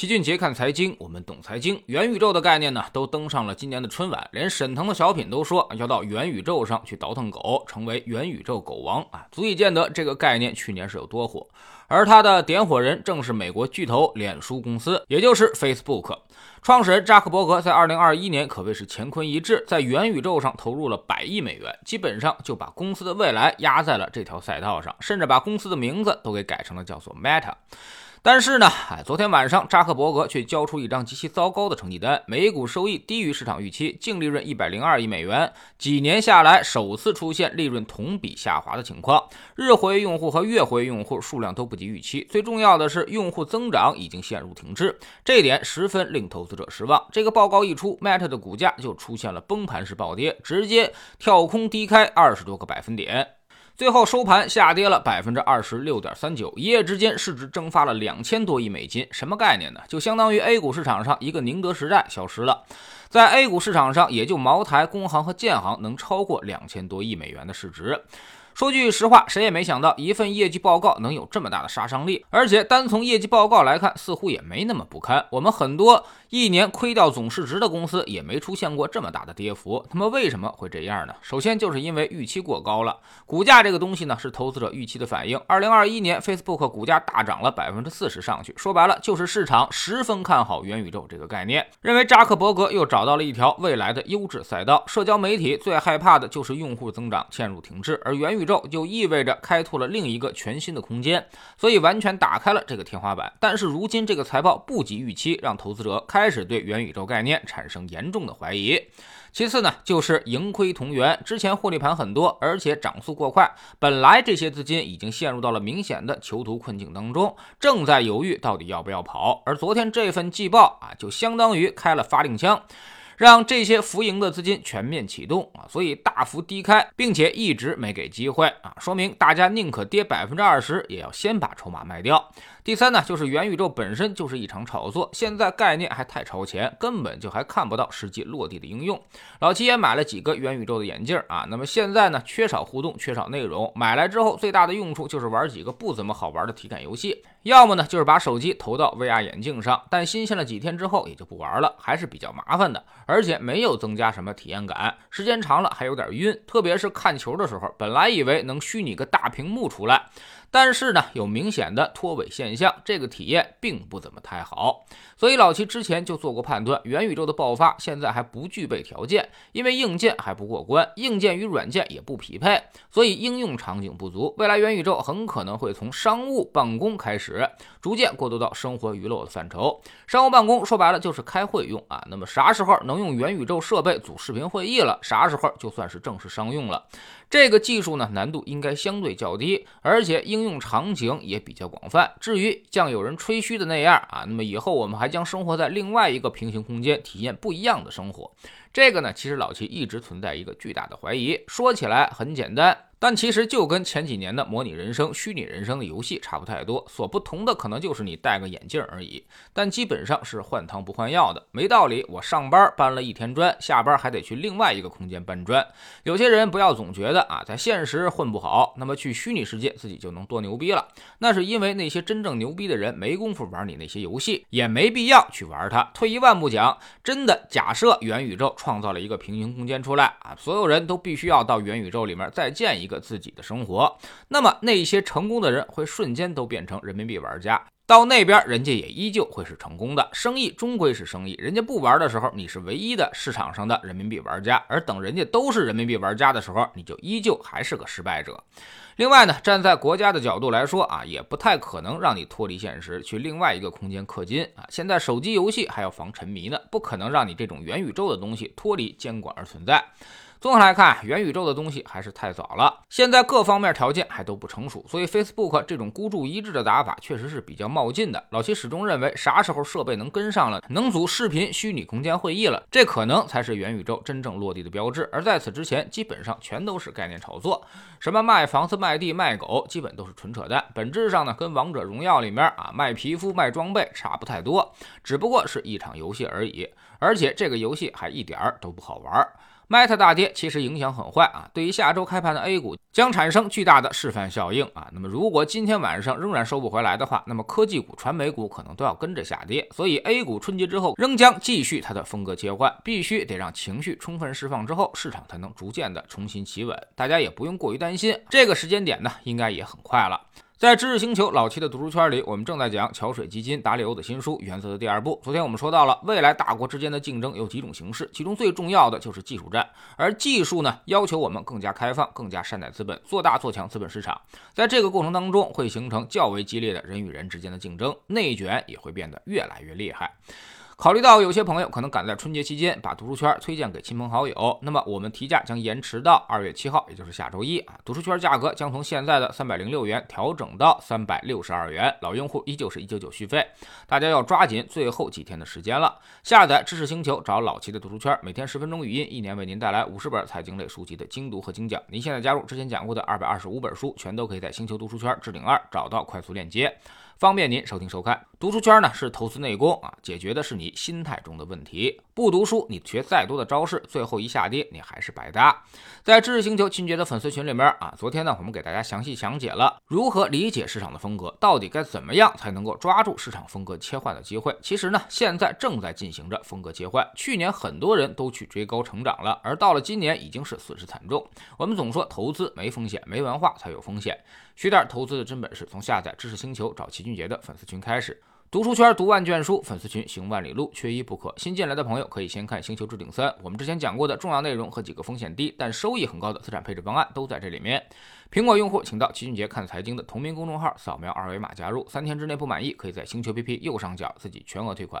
齐俊杰看财经，我们懂财经。元宇宙的概念呢，都登上了今年的春晚，连沈腾的小品都说要到元宇宙上去倒腾狗，成为元宇宙狗王啊，足以见得这个概念去年是有多火。而他的点火人正是美国巨头脸书公司，也就是 Facebook。创始人扎克伯格在2021年可谓是乾坤一掷，在元宇宙上投入了百亿美元，基本上就把公司的未来压在了这条赛道上，甚至把公司的名字都给改成了叫做 Meta。但是呢，哎，昨天晚上扎克伯格却交出一张极其糟糕的成绩单，每股收益低于市场预期，净利润一百零二亿美元，几年下来首次出现利润同比下滑的情况，日活跃用户和月活跃用户数量都不及预期，最重要的是用户增长已经陷入停滞，这一点十分令投资者失望。这个报告一出，Meta 的股价就出现了崩盘式暴跌，直接跳空低开二十多个百分点。最后收盘下跌了百分之二十六点三九，一夜之间市值蒸发了两千多亿美金，什么概念呢？就相当于 A 股市场上一个宁德时代消失了，在 A 股市场上也就茅台、工行和建行能超过两千多亿美元的市值。说句实话，谁也没想到一份业绩报告能有这么大的杀伤力，而且单从业绩报告来看，似乎也没那么不堪。我们很多一年亏掉总市值的公司也没出现过这么大的跌幅，那么为什么会这样呢？首先就是因为预期过高了。股价这个东西呢，是投资者预期的反应。二零二一年，Facebook 股价大涨了百分之四十上去，说白了就是市场十分看好元宇宙这个概念，认为扎克伯格又找到了一条未来的优质赛道。社交媒体最害怕的就是用户增长陷入停滞，而元宇宙就意味着开拓了另一个全新的空间，所以完全打开了这个天花板。但是如今这个财报不及预期，让投资者开开始对元宇宙概念产生严重的怀疑。其次呢，就是盈亏同源，之前获利盘很多，而且涨速过快，本来这些资金已经陷入到了明显的囚徒困境当中，正在犹豫到底要不要跑。而昨天这份季报啊，就相当于开了发令枪。让这些浮盈的资金全面启动啊，所以大幅低开，并且一直没给机会啊，说明大家宁可跌百分之二十，也要先把筹码卖掉。第三呢，就是元宇宙本身就是一场炒作，现在概念还太超前，根本就还看不到实际落地的应用。老七也买了几个元宇宙的眼镜啊，那么现在呢，缺少互动，缺少内容，买来之后最大的用处就是玩几个不怎么好玩的体感游戏，要么呢就是把手机投到 VR 眼镜上，但新鲜了几天之后也就不玩了，还是比较麻烦的。而且没有增加什么体验感，时间长了还有点晕，特别是看球的时候，本来以为能虚拟个大屏幕出来。但是呢，有明显的脱尾现象，这个体验并不怎么太好。所以老齐之前就做过判断，元宇宙的爆发现在还不具备条件，因为硬件还不过关，硬件与软件也不匹配，所以应用场景不足。未来元宇宙很可能会从商务办公开始，逐渐过渡到生活娱乐的范畴。商务办公说白了就是开会用啊，那么啥时候能用元宇宙设备组视频会议了，啥时候就算是正式商用了。这个技术呢，难度应该相对较低，而且应用场景也比较广泛。至于像有人吹嘘的那样啊，那么以后我们还将生活在另外一个平行空间，体验不一样的生活。这个呢，其实老齐一直存在一个巨大的怀疑。说起来很简单。但其实就跟前几年的模拟人生、虚拟人生的游戏差不太多，所不同的可能就是你戴个眼镜而已。但基本上是换汤不换药的，没道理。我上班搬了一天砖，下班还得去另外一个空间搬砖。有些人不要总觉得啊，在现实混不好，那么去虚拟世界自己就能多牛逼了。那是因为那些真正牛逼的人没工夫玩你那些游戏，也没必要去玩它。退一万步讲，真的假设元宇宙创造了一个平行空间出来啊，所有人都必须要到元宇宙里面再建一。个自己的生活，那么那些成功的人会瞬间都变成人民币玩家，到那边人家也依旧会是成功的。生意终归是生意，人家不玩的时候，你是唯一的市场上的人民币玩家；而等人家都是人民币玩家的时候，你就依旧还是个失败者。另外呢，站在国家的角度来说啊，也不太可能让你脱离现实去另外一个空间氪金啊。现在手机游戏还要防沉迷呢，不可能让你这种元宇宙的东西脱离监管而存在。综合来看，元宇宙的东西还是太早了，现在各方面条件还都不成熟，所以 Facebook 这种孤注一掷的打法确实是比较冒进的。老七始终认为，啥时候设备能跟上了，能组视频虚拟空间会议了，这可能才是元宇宙真正落地的标志。而在此之前，基本上全都是概念炒作，什么卖房子、卖地、卖狗，基本都是纯扯淡。本质上呢，跟王者荣耀里面啊卖皮肤、卖装备差不太多，只不过是一场游戏而已，而且这个游戏还一点儿都不好玩。Meta 大跌其实影响很坏啊，对于下周开盘的 A 股将产生巨大的示范效应啊。那么如果今天晚上仍然收不回来的话，那么科技股、传媒股可能都要跟着下跌。所以 A 股春节之后仍将继续它的风格切换，必须得让情绪充分释放之后，市场才能逐渐的重新企稳。大家也不用过于担心，这个时间点呢，应该也很快了。在知识星球老七的读书圈里，我们正在讲桥水基金达里欧的新书《原则》的第二部。昨天我们说到了未来大国之间的竞争有几种形式，其中最重要的就是技术战，而技术呢，要求我们更加开放、更加善待资本，做大做强资本市场。在这个过程当中，会形成较为激烈的人与人之间的竞争，内卷也会变得越来越厉害。考虑到有些朋友可能赶在春节期间把读书圈推荐给亲朋好友，那么我们提价将延迟到二月七号，也就是下周一啊。读书圈价格将从现在的三百零六元调整到三百六十二元，老用户依旧是一九九续费，大家要抓紧最后几天的时间了。下载知识星球，找老齐的读书圈，每天十分钟语音，一年为您带来五十本财经类书籍的精读和精讲。您现在加入之前讲过的二百二十五本书，全都可以在星球读书圈置顶二找到快速链接。方便您收听收看。读书圈呢是投资内功啊，解决的是你心态中的问题。不读书，你学再多的招式，最后一下跌，你还是白搭。在知识星球清洁的粉丝群里面啊，昨天呢，我们给大家详细讲解了如何理解市场的风格，到底该怎么样才能够抓住市场风格切换的机会。其实呢，现在正在进行着风格切换。去年很多人都去追高成长了，而到了今年已经是损失惨重。我们总说投资没风险，没文化才有风险。学点投资的真本事，从下载知识星球找齐俊杰的粉丝群开始。读书圈读万卷书，粉丝群行万里路，缺一不可。新进来的朋友可以先看《星球置顶三》，我们之前讲过的重要内容和几个风险低但收益很高的资产配置方案都在这里面。苹果用户请到齐俊杰看财经的同名公众号，扫描二维码加入，三天之内不满意，可以在星球 P P 右上角自己全额退款。